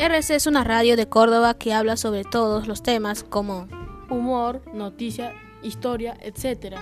RC es una radio de Córdoba que habla sobre todos los temas como humor, noticia, historia, etc.